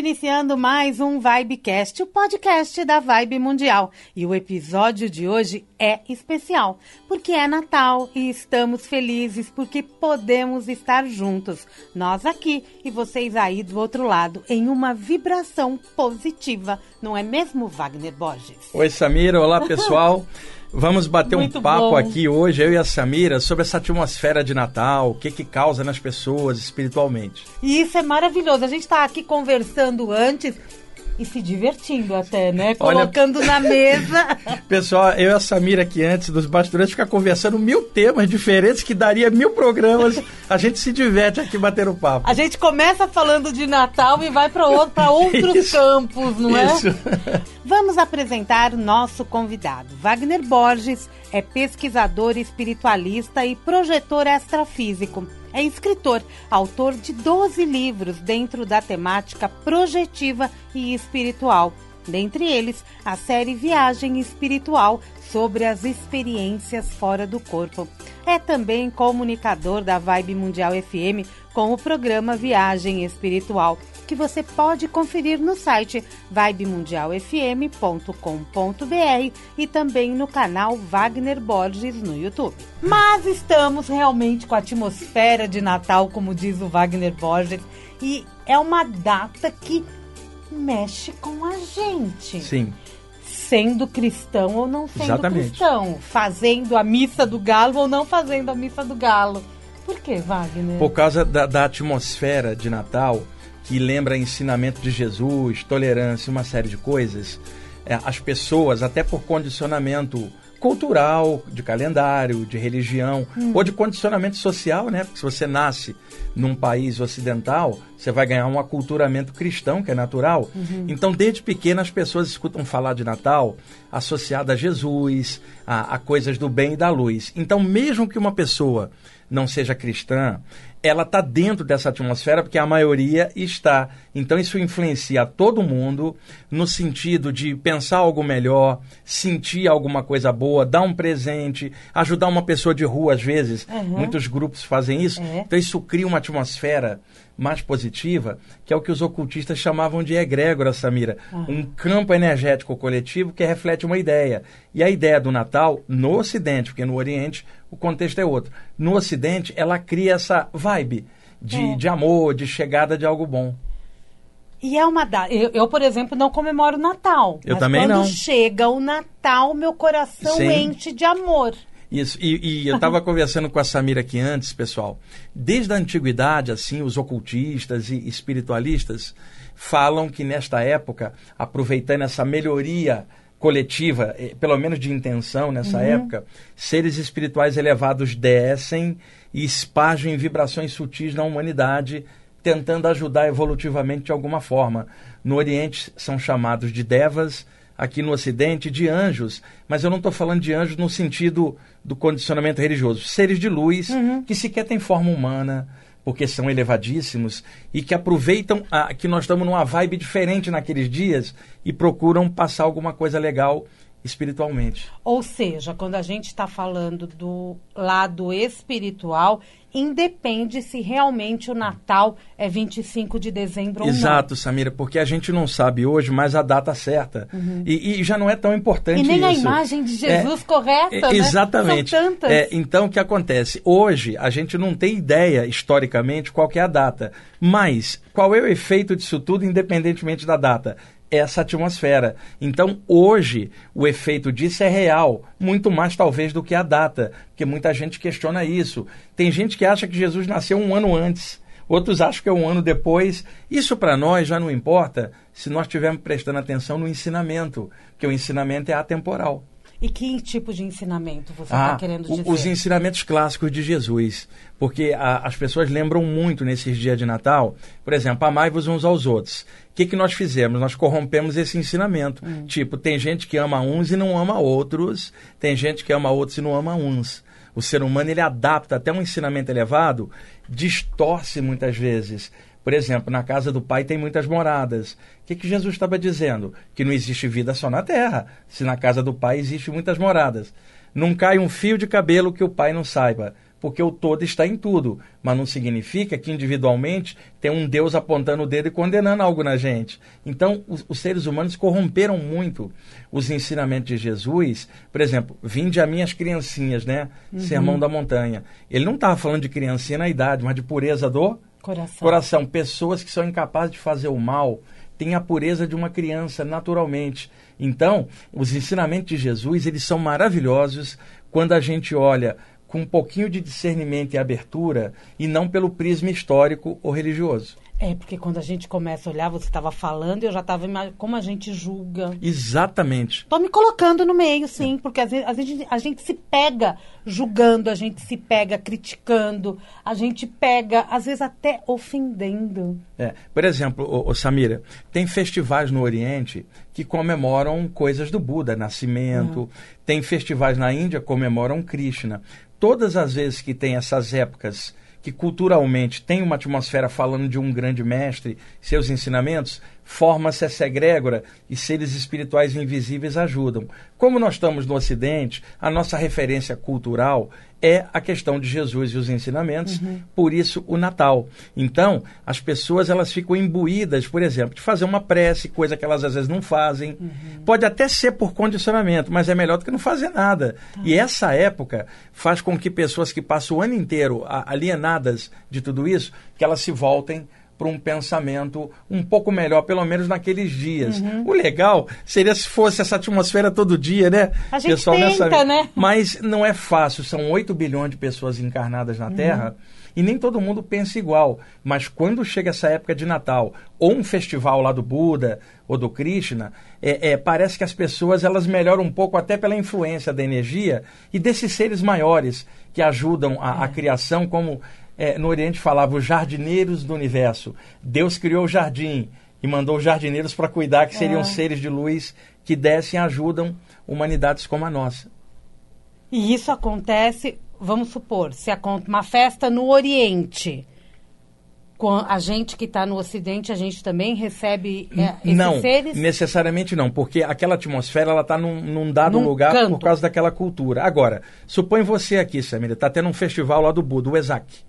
Iniciando mais um Vibecast, o podcast da Vibe Mundial. E o episódio de hoje é especial, porque é Natal e estamos felizes porque podemos estar juntos. Nós aqui e vocês aí do outro lado, em uma vibração positiva. Não é mesmo, Wagner Borges? Oi, Samira. Olá, pessoal. Vamos bater Muito um papo bom. aqui hoje, eu e a Samira, sobre essa atmosfera de Natal, o que que causa nas pessoas espiritualmente. E isso é maravilhoso. A gente está aqui conversando antes e se divertindo até, né? Olha- Colocando na mesa. Pessoal, eu e a Samira aqui antes dos bastidores ficar conversando mil temas diferentes que daria mil programas. A gente se diverte aqui batendo papo. A gente começa falando de Natal e vai para outro, pra outros Isso. campos, não é? Isso. Vamos apresentar o nosso convidado. Wagner Borges é pesquisador espiritualista e projetor extrafísico. É escritor, autor de 12 livros dentro da temática projetiva e espiritual. Dentre eles, a série Viagem Espiritual sobre as experiências fora do corpo. É também comunicador da Vibe Mundial FM com o programa Viagem Espiritual, que você pode conferir no site vibemundialfm.com.br e também no canal Wagner Borges no YouTube. Mas estamos realmente com a atmosfera de Natal, como diz o Wagner Borges, e é uma data que mexe com a gente Sim. sendo cristão ou não sendo Exatamente. cristão, fazendo a missa do galo ou não fazendo a missa do galo. Por que, Wagner? Por causa da, da atmosfera de Natal, que lembra ensinamento de Jesus, tolerância, uma série de coisas, é, as pessoas, até por condicionamento cultural, de calendário, de religião, ou de condicionamento social, né? Porque se você nasce num país ocidental, você vai ganhar um aculturamento cristão, que é natural. Então, desde pequena, as pessoas escutam falar de Natal associado a Jesus, a, a coisas do bem e da luz. Então, mesmo que uma pessoa não seja cristã, ela está dentro dessa atmosfera porque a maioria está. Então isso influencia todo mundo no sentido de pensar algo melhor, sentir alguma coisa boa, dar um presente, ajudar uma pessoa de rua às vezes. Uhum. Muitos grupos fazem isso. É. Então isso cria uma atmosfera mais positiva, que é o que os ocultistas chamavam de egrégora, Samira. Um campo energético coletivo que reflete uma ideia. E a ideia do Natal, no Ocidente, porque no Oriente o contexto é outro. No Ocidente, ela cria essa vibe de, É. de amor, de chegada de algo bom. E é uma data. Eu, eu, por exemplo, não comemoro o Natal. Eu mas também quando não. chega o Natal, meu coração Sim. enche de amor. Isso, e, e eu estava conversando com a Samira aqui antes, pessoal. Desde a antiguidade, assim, os ocultistas e espiritualistas falam que nesta época, aproveitando essa melhoria coletiva, eh, pelo menos de intenção nessa época, seres espirituais elevados descem e espargem vibrações sutis na humanidade, tentando ajudar evolutivamente de alguma forma. No Oriente são chamados de devas, aqui no Ocidente de anjos, mas eu não estou falando de anjos no sentido do condicionamento religioso. Seres de luz que sequer têm forma humana, porque são elevadíssimos e que aproveitam a, que nós estamos numa vibe diferente naqueles dias e procuram passar alguma coisa legal espiritualmente. Ou seja, quando a gente está falando do lado espiritual, independe se realmente o Natal é 25 de dezembro Exato, Samira, porque a gente não sabe hoje mais a data certa. E, e já não é tão ou importante não. E nem a isso. imagem de É, Jesus correta, É, né? Exatamente. São tantas. É, então, o que acontece? Hoje, a gente não tem ideia, historicamente, qual que é a data. Mas, qual é o efeito disso tudo, independentemente da data? Essa atmosfera. Então, hoje, o efeito disso é real, muito mais talvez do que a data, porque muita gente questiona isso. Tem gente que acha que Jesus nasceu um ano antes. Outros acham que é um ano depois. Isso para nós já não importa se nós estivermos prestando atenção no ensinamento, porque o ensinamento é atemporal. E que tipo de ensinamento você está Ah, querendo dizer? os ensinamentos clássicos de Jesus. Porque a- as pessoas lembram muito nesses dias de Natal, por exemplo, amai-vos uns aos outros. O que, que nós fizemos? Nós corrompemos esse ensinamento. Hum. Tipo, tem gente que ama uns e não ama outros, tem gente que ama outros e não ama uns. O ser humano ele adapta até um ensinamento elevado, distorce muitas vezes Por exemplo, na casa do Pai tem muitas moradas. O que, que Jesus estava dizendo? Que não existe vida só na terra, se na casa do Pai existe muitas moradas. Não cai um fio de cabelo que o Pai não saiba porque o todo está em tudo, mas não significa que individualmente tem um Deus apontando o dedo e condenando algo na gente. Então, os, os seres humanos corromperam muito os ensinamentos de Jesus. Por exemplo, vinde a minhas criancinhas, né? Uhum. Sermão da montanha. Ele não estava falando de criancinha na idade, mas de pureza do coração. coração. Pessoas que são incapazes de fazer o mal têm a pureza de uma criança naturalmente. Então, os ensinamentos de Jesus, eles são maravilhosos quando a gente olha com um pouquinho de discernimento e abertura e não pelo prisma histórico ou religioso. É, porque quando a gente começa a olhar, você estava falando, eu já estava como a gente julga. Exatamente. Estou me colocando no meio, sim, é. porque às vezes a gente, a gente se pega julgando, a gente se pega criticando, a gente pega, às vezes, até ofendendo. É. Por exemplo, o, o Samira, tem festivais no Oriente que comemoram coisas do Buda, nascimento. Uhum. Tem festivais na Índia que comemoram Krishna todas as vezes que tem essas épocas que culturalmente tem uma atmosfera falando de um grande mestre, seus ensinamentos, forma-se essa egrégora e seres espirituais invisíveis ajudam. Como nós estamos no Ocidente, a nossa referência cultural é a questão de Jesus e os ensinamentos, uhum. por isso o Natal. Então, as pessoas elas ficam imbuídas, por exemplo, de fazer uma prece, coisa que elas às vezes não fazem. Uhum. Pode até ser por condicionamento, mas é melhor do que não fazer nada. Tá. E essa época faz com que pessoas que passam o ano inteiro alienadas de tudo isso, que elas se voltem para um pensamento um pouco melhor, pelo menos naqueles dias. Uhum. O legal seria se fosse essa atmosfera todo dia, né? A gente Pessoal, tenta, nessa... né? Mas não é fácil, são 8 bilhões de pessoas encarnadas na uhum. Terra e nem todo mundo pensa igual. Mas quando chega essa época de Natal, ou um festival lá do Buda ou do Krishna, é, é, parece que as pessoas elas melhoram um pouco até pela influência da energia e desses seres maiores que ajudam a, a é. criação, como é, no Oriente falava os jardineiros do universo. Deus criou o jardim e mandou jardineiros para cuidar, que seriam é. seres de luz que descem e ajudam humanidades como a nossa. E isso acontece, vamos supor, se uma festa no Oriente, com a gente que está no Ocidente, a gente também recebe é, esses não, seres? Não, necessariamente não, porque aquela atmosfera ela está num, num, dado num lugar canto. por causa daquela cultura. Agora, supõe você aqui, Samira, está tendo um festival lá do Buda, o Esak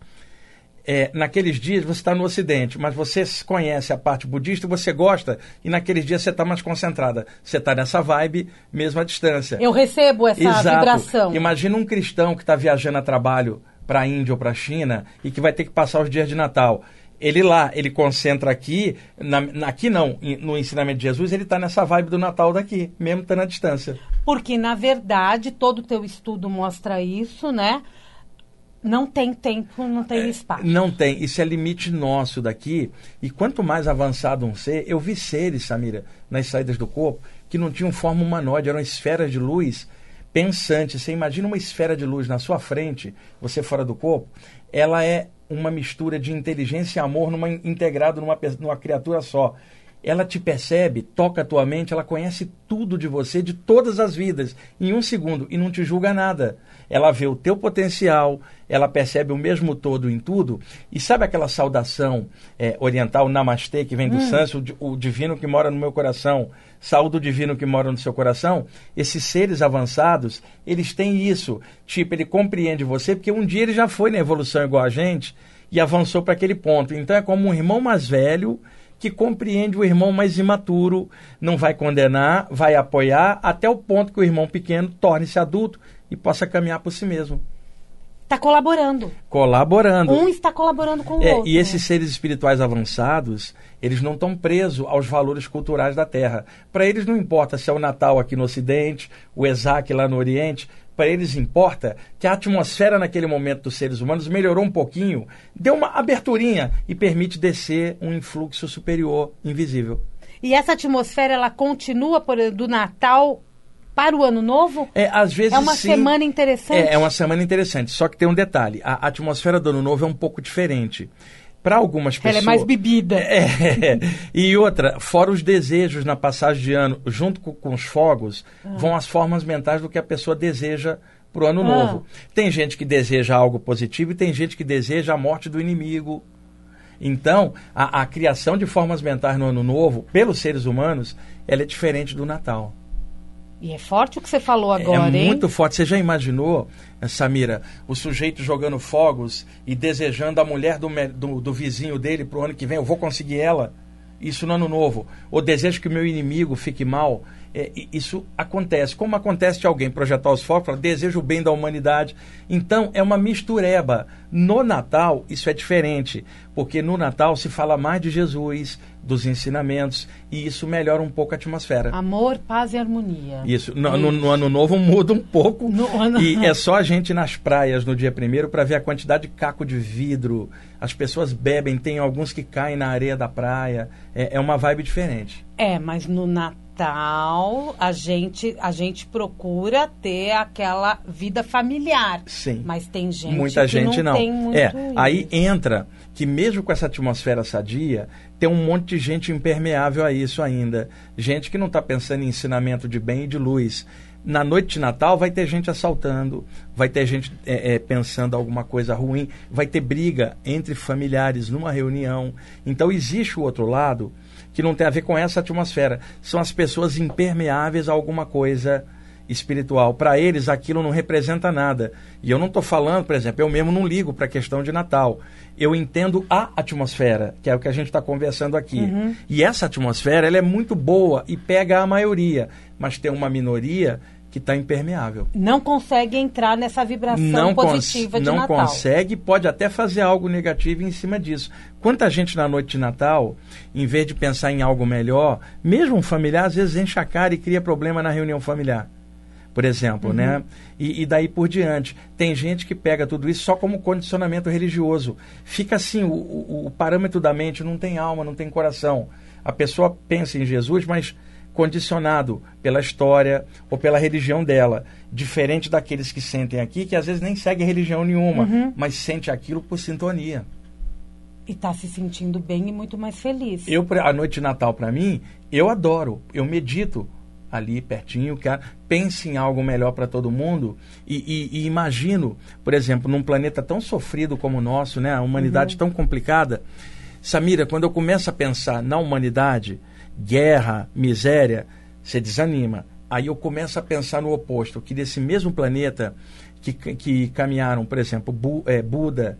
é, naqueles dias você está no Ocidente, mas você conhece a parte budista, você gosta, e naqueles dias você está mais concentrada. Você está nessa vibe mesmo à distância. Eu recebo essa Exato. vibração. Imagina um cristão que está viajando a trabalho para a Índia ou para a China e que vai ter que passar os dias de Natal. Ele lá, ele concentra aqui, na, aqui não, no ensinamento de Jesus, ele está nessa vibe do Natal daqui, mesmo estando à distância. Porque, na verdade, todo o teu estudo mostra isso, né? Não tem tempo, não tem é, espaço. Não tem. Isso é limite nosso daqui. E quanto mais avançado um ser, eu vi seres, Samira, nas saídas do corpo, que não tinham forma humanoide, eram esferas de luz pensantes. Você imagina uma esfera de luz na sua frente, você fora do corpo, ela é uma mistura de inteligência e amor numa, integrado numa, numa criatura só ela te percebe, toca a tua mente, ela conhece tudo de você, de todas as vidas, em um segundo, e não te julga nada. Ela vê o teu potencial, ela percebe o mesmo todo em tudo. E sabe aquela saudação é, oriental, namastê, que vem do hum. sânscrito, o, divino que mora no meu coração, saúde o divino que mora no seu coração? Esses seres avançados, eles têm isso. Tipo, ele compreende você, porque um dia ele já foi na evolução igual a gente e avançou para aquele ponto. Então é como um irmão mais velho que compreende o irmão mais imaturo, não vai condenar, vai apoiar, até o ponto que o irmão pequeno torne-se adulto e possa caminhar por si mesmo. Está colaborando. Colaborando. Um está colaborando com o é, outro. E esses seres espirituais avançados, eles não estão presos aos valores culturais da Terra. Para eles não importa se é o Natal aqui no Ocidente, o Esaque lá no Oriente para eles importa que a atmosfera naquele momento dos seres humanos melhorou um pouquinho, deu uma aberturinha e permite descer um influxo superior invisível. E essa atmosfera ela continua por, do Natal para o ano novo? É, às vezes É uma sim. semana interessante. É, é uma semana interessante. Só que tem um detalhe: a atmosfera do ano novo é um pouco diferente para algumas pessoas. Ela é mais bebida. É, e outra, fora os desejos na passagem de ano, junto com, com os fogos, ah. vão as formas mentais do que a pessoa deseja para o ano ah. novo. Tem gente que deseja algo positivo e tem gente que deseja a morte do inimigo. Então, a, a criação de formas mentais no Ano Novo, pelos seres humanos, ela é diferente do Natal. E é forte o que você falou agora, é hein? muito forte. Você já imaginou, eh, Samira, o sujeito jogando fogos e desejando a mulher do, do, do vizinho dele para o ano que vem? Eu vou conseguir ela. Isso no ano novo. Ou desejo que o meu inimigo fique mal. É, isso acontece. Como acontece de alguém projetar os fogos, falar, desejo o bem da humanidade. Então, é uma mistureba. No Natal, isso é diferente, porque no Natal se fala mais de Jesus, dos ensinamentos, e isso melhora um pouco a atmosfera. Amor, paz e harmonia. Isso. No, no, no ano novo muda um pouco. Ano... E é só a gente ir nas praias no dia primeiro para ver a quantidade de caco de vidro. As pessoas bebem, tem alguns que caem na areia da praia. É, é uma vibe diferente. É, mas no Natal Natal, a gente, a gente procura ter aquela vida familiar. Sim. Mas tem gente Muita que gente não, não. tem muito é, isso. aí entra que mesmo com essa atmosfera sadia, tem um monte de gente impermeável a isso ainda. Gente que não está pensando em ensinamento de bem e de luz. Na noite de Natal vai ter gente assaltando, vai ter gente é, é, pensando alguma coisa ruim, vai ter briga entre familiares numa reunião. Então existe o outro lado que não tem a ver com essa atmosfera. São as pessoas impermeáveis a alguma coisa espiritual. Para eles, aquilo não representa nada. E eu não estou falando, por exemplo, eu mesmo não ligo para a questão de Natal. Eu entendo a atmosfera, que é o que a gente está conversando aqui. Uhum. E essa atmosfera ela é muito boa e pega a maioria, mas tem uma minoria que está impermeável. Não consegue entrar nessa vibração não positiva de não Natal. Não consegue, pode até fazer algo negativo em cima disso. Quanta gente na noite de Natal, em vez de pensar em algo melhor, mesmo um familiar, às vezes enche a cara e cria problema na reunião familiar. Por exemplo, Uhum. né? E, e daí por diante. Tem gente que pega tudo isso só como condicionamento religioso. Fica assim, o, o, o parâmetro da mente não tem alma, não tem coração. A pessoa pensa em Jesus, mas condicionado pela história ou pela religião dela, diferente daqueles que sentem aqui, que às vezes nem seguem religião nenhuma, Uhum. mas sente aquilo por sintonia. E está se sentindo bem e muito mais feliz. Eu, a noite de Natal, para mim, eu adoro, eu medito ali pertinho, cara, pense em algo melhor para todo mundo e, e- e imagino, por exemplo, num planeta tão sofrido como o nosso, né, a humanidade tão complicada. Samira, quando eu começo a pensar na humanidade, guerra, miséria, você desanima. Aí eu começo a pensar no oposto, que desse mesmo planeta que, que caminharam, por exemplo, Bu- eh, Buda,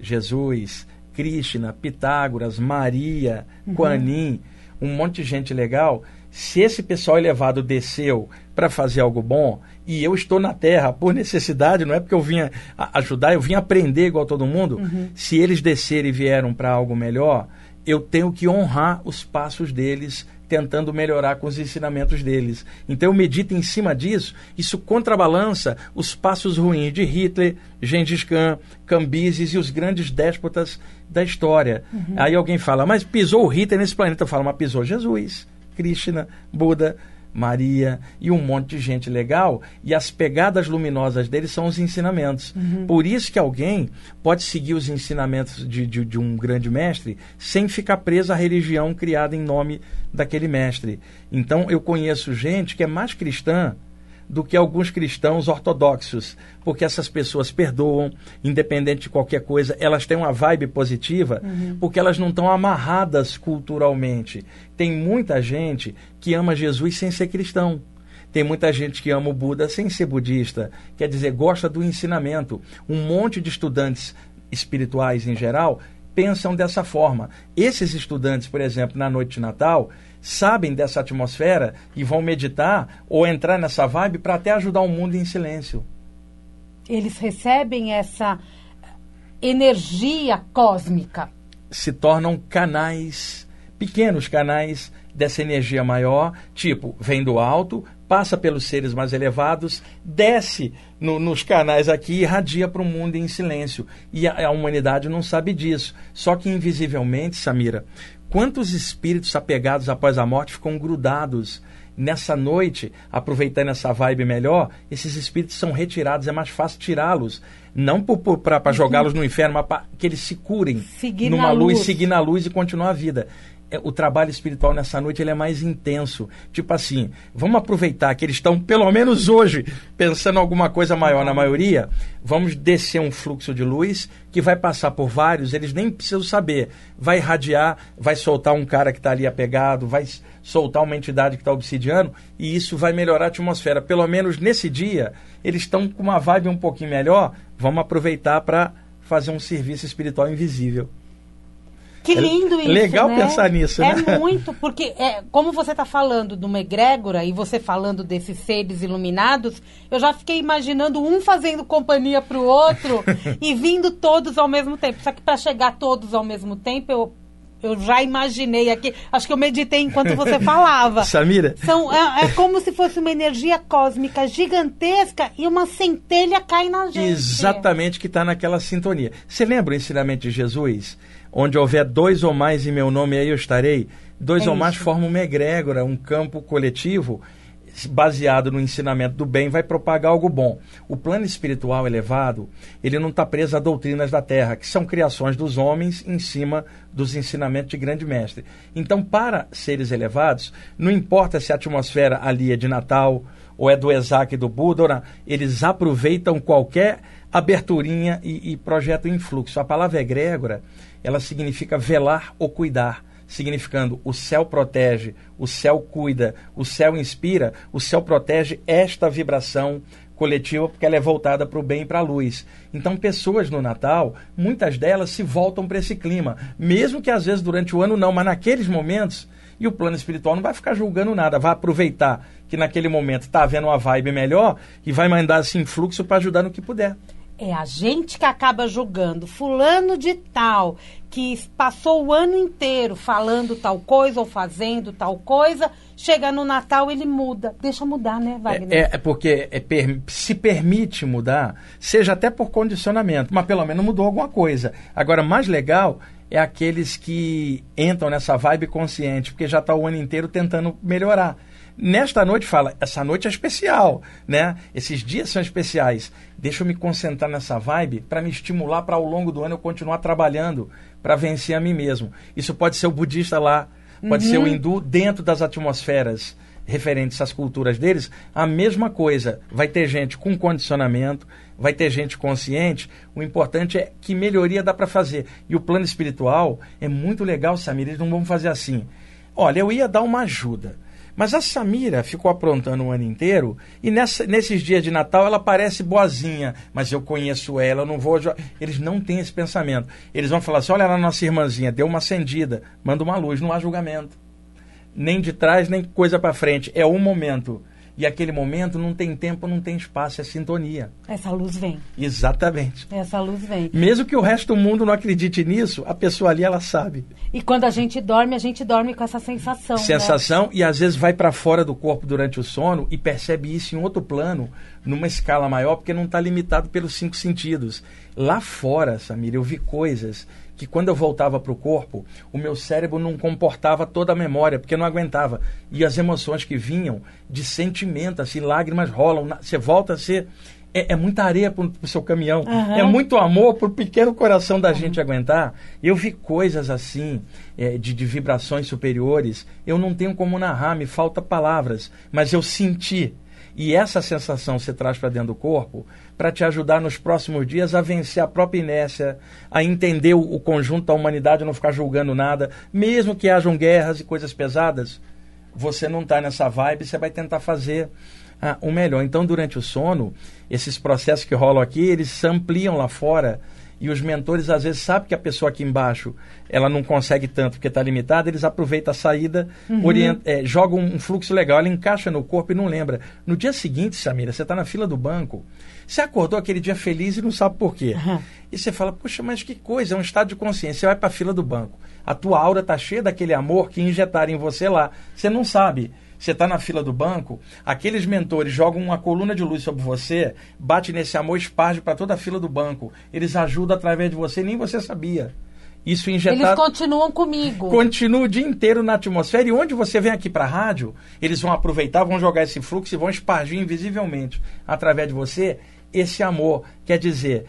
Jesus, Krishna, Pitágoras, Maria, Kuan Yin, um monte de gente legal. Se esse pessoal elevado desceu para fazer algo bom e eu estou na Terra por necessidade, não é porque eu vinha ajudar, eu vim aprender igual todo mundo. Se eles descerem e vieram para algo melhor, eu tenho que honrar os passos deles, tentando melhorar com os ensinamentos deles. Então eu medito em cima disso, isso contrabalança os passos ruins de Hitler, Gengis Khan, Cambises e os grandes déspotas da história. Aí alguém fala, mas pisou o Hitler nesse planeta? Eu falo, mas pisou Jesus, Krishna, Buda, Maria e um monte de gente legal, e as pegadas luminosas deles são os ensinamentos. Por isso que alguém pode seguir os ensinamentos de, de, de um grande mestre sem ficar preso à religião criada em nome daquele mestre. Então eu conheço gente que é mais cristã do que alguns cristãos ortodoxos, porque essas pessoas perdoam, independente de qualquer coisa, elas têm uma vibe positiva, porque elas não estão amarradas culturalmente. Tem muita gente que ama Jesus sem ser cristão. Tem muita gente que ama o Buda sem ser budista, quer dizer, gosta do ensinamento. Um monte de estudantes espirituais em geral pensam dessa forma. Esses estudantes, por exemplo, na noite de Natal, sabem dessa atmosfera e vão meditar ou entrar nessa vibe para até ajudar o mundo em silêncio. Eles recebem essa energia cósmica. Se tornam canais, pequenos canais dessa energia maior, tipo, vem do alto, passa pelos seres mais elevados, desce no- nos canais aqui e irradia para o mundo em silêncio. E a, a humanidade não sabe disso. Só que invisivelmente, Samira, quantos espíritos apegados após a morte ficam grudados nessa noite, aproveitando essa vibe melhor, esses espíritos são retirados, é mais fácil tirá-los. Não para jogá-los no inferno, mas para que eles se curem Seguir numa luz, luz. seguir na luz e continuar a vida. É, o trabalho espiritual nessa noite ele é mais intenso. Tipo assim, vamos aproveitar que eles estão, pelo menos hoje, pensando alguma coisa maior na maioria. Vamos descer um fluxo de luz que vai passar por vários, eles nem precisam saber. Vai irradiar, vai soltar um cara que está ali apegado, vai soltar uma entidade que está obsidiando, e isso vai melhorar a atmosfera. Pelo menos nesse dia, eles estão com uma vibe um pouquinho melhor. Vamos aproveitar para fazer um serviço espiritual invisível. Que lindo é isso. Legal né? pensar nisso, é né? É muito, porque é, como você está falando de uma egrégora e você falando desses seres iluminados, eu já fiquei imaginando um fazendo companhia para o outro e vindo todos ao mesmo tempo. Só que para chegar todos ao mesmo tempo, eu, eu já imaginei aqui. Acho que eu meditei enquanto você falava. Samira? São, é, é, como se fosse uma energia cósmica gigantesca e uma centelha cai na gente. Exatamente, que está naquela sintonia. Você lembra o ensinamento de Jesus? Onde houver dois ou mais em meu nome, aí eu estarei. Dois É ou mais formam uma egrégora, um campo coletivo baseado no ensinamento do bem, vai propagar algo bom. O plano espiritual elevado, ele não está preso a doutrinas da terra, que são criações dos homens em cima dos ensinamentos de grande mestre. Então, para seres elevados, não importa se a atmosfera ali é de Natal, ou é do Isaac e do Buda, eles aproveitam qualquer aberturinha e, e projetam em fluxo. A palavra egrégora, ela significa velar ou cuidar significando o céu protege, o céu cuida, o céu inspira, o céu protege esta vibração coletiva porque ela é voltada para o bem e para a luz. Então, pessoas no Natal, muitas delas se voltam para esse clima, mesmo que às vezes durante o ano não, mas naqueles momentos. E o plano espiritual não vai ficar julgando nada, vai aproveitar que naquele momento está havendo uma vibe melhor e vai mandar esse influxo para ajudar no que puder. É a gente que acaba julgando. Fulano de tal, que passou o ano inteiro falando tal coisa ou fazendo tal coisa, chega no Natal ele muda. Deixa mudar, né, Wagner? É, é porque é se permite mudar, seja até por condicionamento, mas pelo menos mudou alguma coisa. Agora, mais legal é aqueles que entram nessa vibe consciente, porque já está o ano inteiro tentando melhorar. Nesta noite fala, essa noite é especial, né? Esses dias são especiais. Deixa eu me concentrar nessa vibe para me estimular para ao longo do ano eu continuar trabalhando para vencer a mim mesmo. Isso pode ser o budista lá, pode uhum. ser o hindu dentro das atmosferas referentes às culturas deles, a mesma coisa. Vai ter gente com condicionamento, vai ter gente consciente. O importante é que melhoria dá para fazer. E o plano espiritual é muito legal, Samir. Eles não vão fazer assim. Olha, eu ia dar uma ajuda. Mas a Samira ficou aprontando o ano inteiro e nessa, nesses dias de Natal ela parece boazinha, mas eu conheço ela, eu não vou. Eles não têm esse pensamento. Eles vão falar assim: olha lá, nossa irmãzinha, deu uma acendida, manda uma luz, não há julgamento. Nem de trás, nem coisa para frente. É um momento. E aquele momento não tem tempo, não tem espaço, é sintonia. Essa luz vem. Exatamente. Essa luz vem. Mesmo que o resto do mundo não acredite nisso, a pessoa ali ela sabe. E quando a gente dorme, a gente dorme com essa sensação. Sensação né? e às vezes vai para fora do corpo durante o sono e percebe isso em outro plano, numa escala maior, porque não está limitado pelos cinco sentidos. Lá fora, Samir, eu vi coisas que quando eu voltava para o corpo, o meu cérebro não comportava toda a memória, porque não aguentava. E as emoções que vinham de sentimento, assim, lágrimas rolam, você volta a ser. É, é muita areia para o seu caminhão, Uhum. é muito amor para o pequeno coração da gente aguentar. Eu vi coisas assim, é, de, de vibrações superiores, eu não tenho como narrar, me falta palavras, mas eu senti. E essa sensação você traz para dentro do corpo para te ajudar nos próximos dias a vencer a própria inércia, a entender o, conjunto da humanidade, não ficar julgando nada, mesmo que hajam guerras e coisas pesadas. Você não está nessa vibe, você vai tentar fazer ah, o melhor. Então, durante o sono, esses processos que rolam aqui, eles se ampliam lá fora e os mentores às vezes sabem que a pessoa aqui embaixo ela não consegue tanto porque está limitada, eles aproveitam a saída, Uhum. orient, é, jogam um fluxo legal, ela encaixa no corpo e não lembra. No dia seguinte, Samira, você está na fila do banco, você acordou aquele dia feliz e não sabe por quê. Uhum. E você fala, puxa, mas que coisa, é um estado de consciência. Você vai para a fila do banco, a tua aura está cheia daquele amor que injetaram em você lá. Você não sabe. Você está na fila do banco, aqueles mentores jogam uma coluna de luz sobre você, bate nesse amor, esparge para toda a fila do banco. Eles ajudam através de você, nem você sabia. Isso Eles injetado continuam comigo. continua o dia inteiro na atmosfera e onde você vem aqui para a rádio, eles vão aproveitar, vão jogar esse fluxo e vão espargir invisivelmente através de você esse amor. Quer dizer,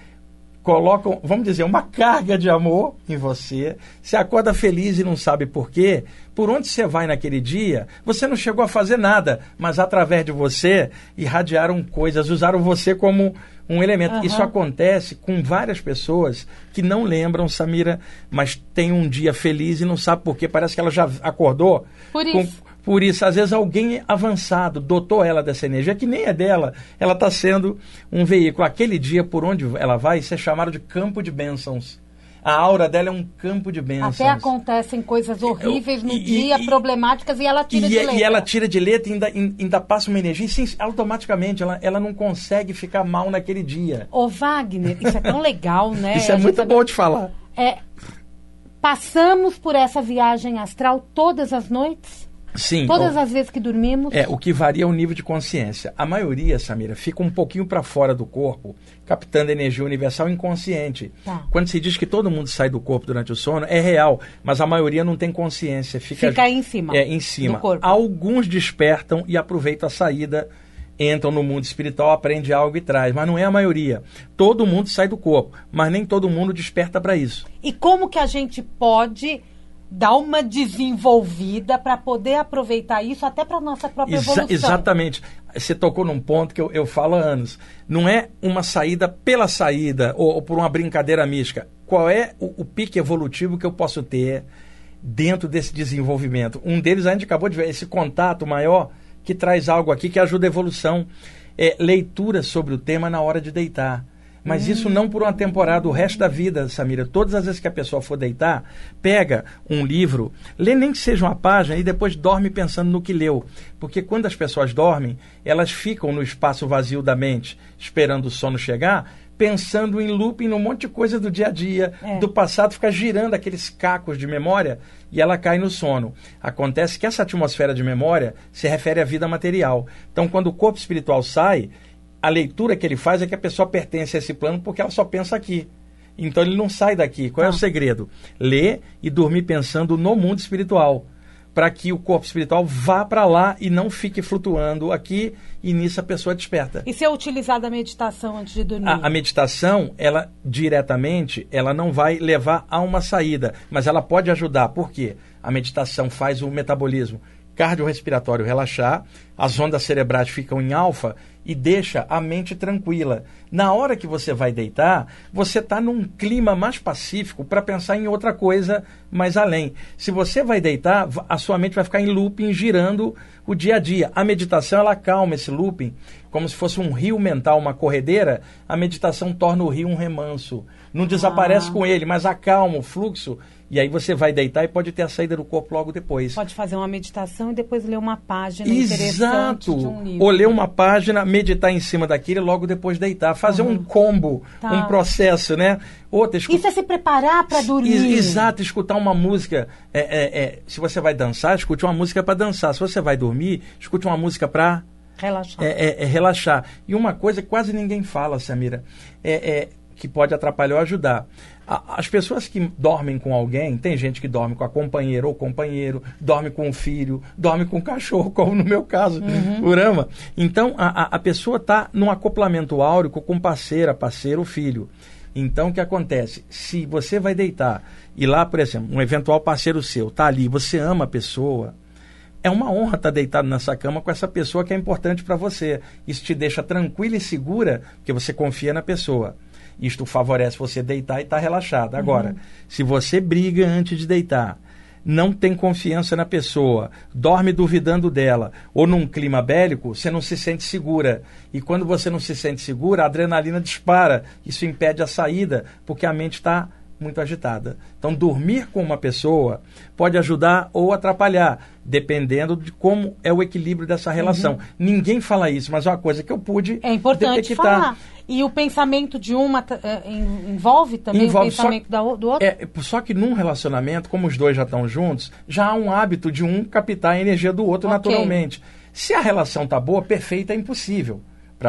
colocam, vamos dizer, uma carga de amor em você. Você acorda feliz e não sabe por quê. Por onde você vai naquele dia, você não chegou a fazer nada, mas através de você irradiaram coisas, usaram você como um elemento. Uhum. Isso acontece com várias pessoas que não lembram, Samira, mas tem um dia feliz e não sabe por quê. Parece que ela já acordou por isso. Com, por isso, às vezes alguém avançado dotou ela dessa energia, que nem é dela, ela está sendo um veículo. Aquele dia, por onde ela vai, isso é chamado de campo de bênçãos. A aura dela é um campo de bênçãos. Até acontecem coisas horríveis no e, dia, e, problemáticas, e ela tira e, de letra. E ela tira de letra e ainda, ainda passa uma energia, e sim, automaticamente ela, ela não consegue ficar mal naquele dia. Ô Wagner, isso é tão legal, né? Isso é muito bom de falar. É, passamos por essa viagem astral todas as noites? Sim. Todas o, as vezes que dormimos? É, o que varia é o nível de consciência. A maioria, Samira, fica um pouquinho para fora do corpo, captando energia universal inconsciente. Tá. Quando se diz que todo mundo sai do corpo durante o sono, é real, mas a maioria não tem consciência. Fica, fica aí em cima. É, em cima. Alguns despertam e aproveitam a saída entram no mundo espiritual, aprende algo e traz, mas não é a maioria. Todo mundo sai do corpo, mas nem todo mundo desperta para isso. E como que a gente pode dar uma desenvolvida para poder aproveitar isso até para nossa própria Exa evolução. Exatamente. Você tocou num ponto que eu, eu falo há anos. Não é uma saída pela saída ou, ou por uma brincadeira mística. Qual é o, o, pique evolutivo que eu posso ter dentro desse desenvolvimento? Um deles a gente acabou de ver, esse contato maior que traz algo aqui que ajuda a evolução. É leitura sobre o tema na hora de deitar mas isso não por uma temporada, o resto da vida, Samira. Todas as vezes que a pessoa for deitar, pega um livro, lê nem que seja uma página e depois dorme pensando no que leu. Porque quando as pessoas dormem, elas ficam no espaço vazio da mente, esperando o sono chegar, pensando em looping num monte de coisa do dia a dia, é. do passado, fica girando aqueles cacos de memória e ela cai no sono. Acontece que essa atmosfera de memória se refere à vida material. Então, quando o corpo espiritual sai, a leitura que ele faz é que a pessoa pertence a esse plano porque ela só pensa aqui. Então ele não sai daqui. Qual é o ah. segredo? Ler e dormir pensando no mundo espiritual. Para que o corpo espiritual vá para lá e não fique flutuando aqui e nisso a pessoa desperta. E se eu utilizar da meditação antes de dormir? A, a, meditação, ela diretamente, ela não vai levar a uma saída, mas ela pode ajudar. Por quê? A meditação faz o metabolismo cardiorrespiratório relaxar, as ondas cerebrais ficam em alfa e deixa a mente tranquila. Na hora que você vai deitar, você está num clima mais pacífico para pensar em outra coisa mais além. Se você vai deitar, a sua mente vai ficar em looping, girando o dia a dia. A meditação, ela calma esse looping, como se fosse um rio mental, uma corredeira. A meditação torna o rio um remanso. Não desaparece ah. com ele, mas acalma o fluxo e aí você vai deitar e pode ter a saída do corpo logo depois. Pode fazer uma meditação e depois ler uma página Exato. de um. Ou ler uma página, meditar em cima daquilo e logo depois deitar. Fazer uhum. um combo, tá. um processo, né? Outra, escuta... Isso é se preparar para dormir. Exato, escutar uma música. É, é, é, se você vai dançar, escute uma música para dançar. Se você vai dormir, escute uma música para relaxar. É, é, é, relaxar. E uma coisa que quase ninguém fala, Samira, é, que pode atrapalhar ou ajudar as pessoas que dormem com alguém, tem gente que dorme com a companheira ou companheiro, dorme com o filho, dorme com o cachorro, como no meu caso, uhum. Urama. Então, a, a pessoa está num acoplamento áurico com parceira, parceiro, filho. Então, o que acontece? Se você vai deitar e lá, por exemplo, um eventual parceiro seu está ali, você ama a pessoa, é uma honra estar tá deitado nessa cama com essa pessoa que é importante para você. Isso te deixa tranquila e segura, porque você confia na pessoa. Isto favorece você deitar e estar tá relaxado. Agora, uhum. se você briga antes de deitar, não tem confiança na pessoa, dorme duvidando dela, ou num clima bélico, você não se sente segura. E quando você não se sente segura, a adrenalina dispara. Isso impede a saída, porque a mente está muito agitada. Então, dormir com uma pessoa pode ajudar ou atrapalhar, dependendo de como é o equilíbrio dessa relação. Uhum. Ninguém fala isso, mas é uma coisa que eu pude é importante detectar. falar. E o pensamento de uma é, envolve também envolve, o pensamento do outro? É, só que num relacionamento, como os dois já estão juntos, já há um hábito de um captar a energia do outro okay. naturalmente. Se a relação tá boa, perfeita é impossível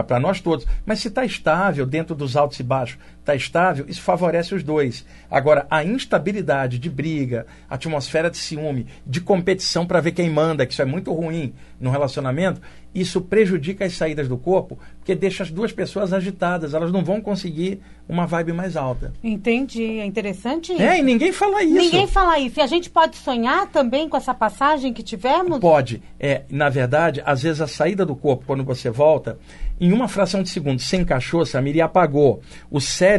para nós todos. Mas se está estável, dentro dos altos e baixos, está estável, isso favorece os dois. Agora, a instabilidade de briga, atmosfera de ciúme, de competição para ver quem manda, que isso é muito ruim no relacionamento, isso prejudica as saídas do corpo, porque deixa as duas pessoas agitadas, elas não vão conseguir uma vibe mais alta. Entendi, é interessante isso. É, e ninguém fala isso. Ninguém fala isso. E a gente pode sonhar também com essa passagem que tivemos? Pode. É, na verdade, às vezes a saída do corpo, quando você volta, em uma fração de segundo, você encaixou, Samir, e apagou. O cérebro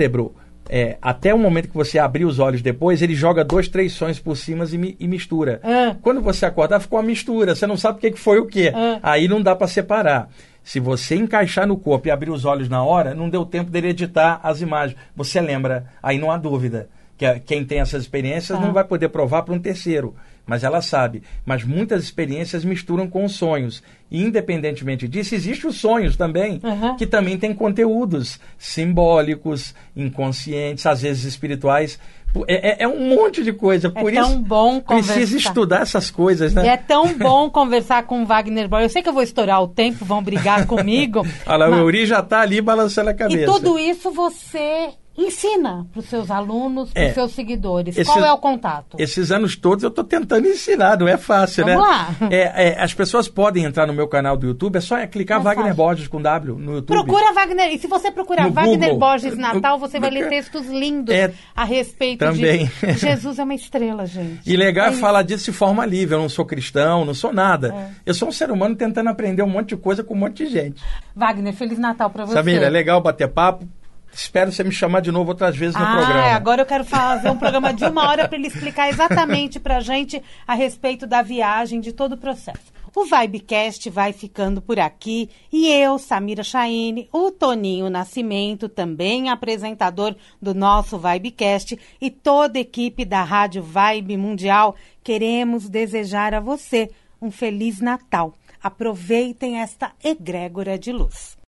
é, até o momento que você abrir os olhos depois, ele joga dois, três sons por cima e, mi, e mistura. Ah. Quando você acordar, ficou uma mistura. Você não sabe o que, que foi o que. Ah. Aí não dá para separar. Se você encaixar no corpo e abrir os olhos na hora, não deu tempo dele editar as imagens. Você lembra, aí não há dúvida. Que quem tem essas experiências Ah. não vai poder provar para um terceiro. Mas ela sabe. Mas muitas experiências misturam com os sonhos. E independentemente disso, existem os sonhos também, Aham. que também têm conteúdos simbólicos, inconscientes, às vezes espirituais. É, é- é um monte de coisa. Por tão isso, bom precisa conversar. estudar essas coisas, né? E é tão bom conversar com o Wagner Borges. Eu sei que eu vou estourar o tempo, vão brigar comigo. Olha lá, mas- o Euri já está ali balançando a cabeça. E tudo isso você ensina para os seus alunos, para os É. seus seguidores. Esse- Qual é o contato? Esses anos todos eu estou tentando ensinar, não é fácil, Vamos né? lá. É, é, as pessoas podem entrar no meu canal do YouTube, é só é clicar É Wagner fácil. Borges com W no YouTube. Procura Wagner. E se você procurar No Wagner Google. Borges Natal, você vai ler textos lindos É, a respeito também. de Jesus é uma estrela, gente. E legal é falar disso de forma livre. Eu não sou cristão, não sou nada. Eu sou um ser humano tentando aprender um monte de coisa com um monte de gente. Wagner, Feliz Natal para você. Samira, é legal bater papo. Espero você me chamar de novo outras vezes no ah, programa. agora eu quero fazer um programa de uma hora para ele explicar exatamente para gente a respeito da viagem, de todo o processo. O Vibecast vai ficando por aqui e eu, Samira Chaine, o Toninho Nascimento, também apresentador do nosso Vibecast e toda a equipe da Rádio Vibe Mundial, queremos desejar a você um Feliz Natal. Aproveitem esta egrégora de luz.